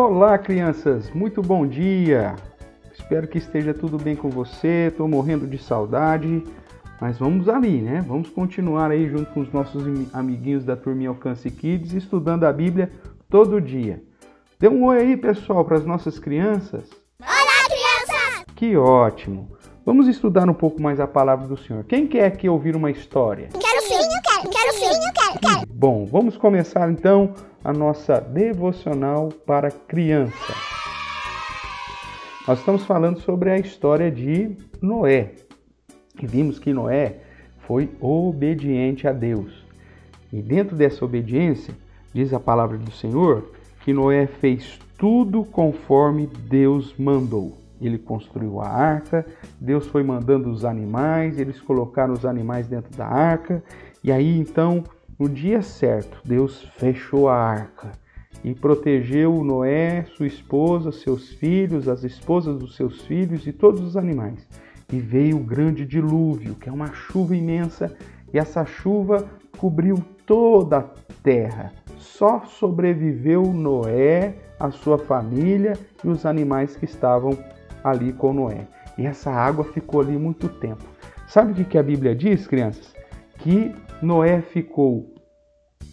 Olá, crianças! Muito bom dia! Espero que esteja tudo bem com você. Estou morrendo de saudade, mas vamos ali, né? Vamos continuar aí junto com os nossos amiguinhos da Turminha Alcance Kids, estudando a Bíblia todo dia. Dê um oi aí, pessoal, para as nossas crianças. Olá, crianças! Que ótimo! Vamos estudar um pouco mais a palavra do Senhor. Quem quer aqui ouvir uma história? Quero sim, eu quero, quero sim, eu quero, quero. Bom, vamos começar então a nossa devocional para criança. Nós estamos falando sobre a história de Noé. E vimos que Noé foi obediente a Deus. E dentro dessa obediência, diz a palavra do Senhor, que Noé fez tudo conforme Deus mandou. Ele construiu a arca, Deus foi mandando os animais, eles colocaram os animais dentro da arca, e aí então no dia certo, Deus fechou a arca e protegeu Noé, sua esposa, seus filhos, as esposas dos seus filhos e todos os animais. E veio o grande dilúvio, que é uma chuva imensa, e essa chuva cobriu toda a terra. Só sobreviveu Noé, a sua família e os animais que estavam ali com Noé. E essa água ficou ali muito tempo. Sabe o que a Bíblia diz, crianças? Que Noé ficou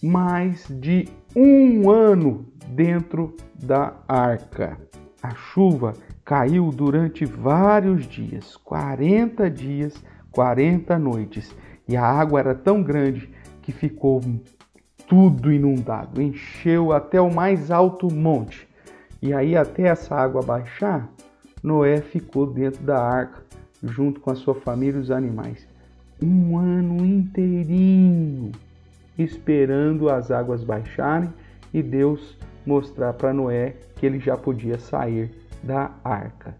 mais de um ano dentro da arca. A chuva caiu durante vários dias 40 dias, 40 noites e a água era tão grande que ficou tudo inundado, encheu até o mais alto monte. E aí, até essa água baixar, Noé ficou dentro da arca junto com a sua família e os animais um ano inteirinho esperando as águas baixarem e Deus mostrar para Noé que ele já podia sair da arca.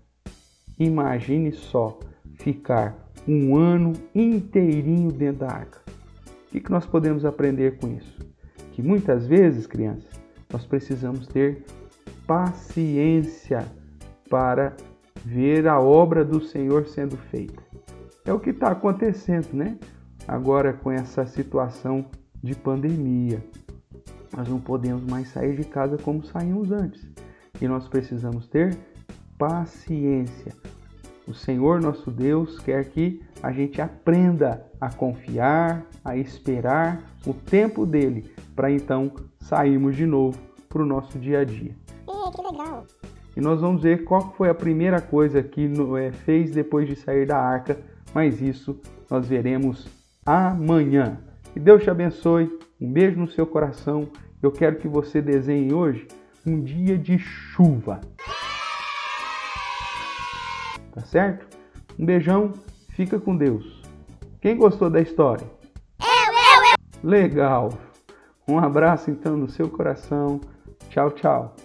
Imagine só ficar um ano inteirinho dentro da arca. O que, nós podemos aprender com isso? Que muitas vezes, crianças, nós precisamos ter paciência para ver a obra do Senhor sendo feita. É o que está acontecendo, né? Agora com essa situação de pandemia. Nós não podemos mais sair de casa como saímos antes. E nós precisamos ter paciência. O Senhor nosso Deus quer que a gente aprenda a confiar, a esperar o tempo dele, para então sairmos de novo para o nosso dia a dia. que legal! E nós vamos ver qual foi a primeira coisa que Noé fez depois de sair da arca mas isso nós veremos amanhã. Que Deus te abençoe, um beijo no seu coração. Eu quero que você desenhe hoje um dia de chuva. Tá certo? Um beijão, fica com Deus. Quem gostou da história? Eu, eu, eu. Legal. Um abraço então no seu coração. Tchau, tchau.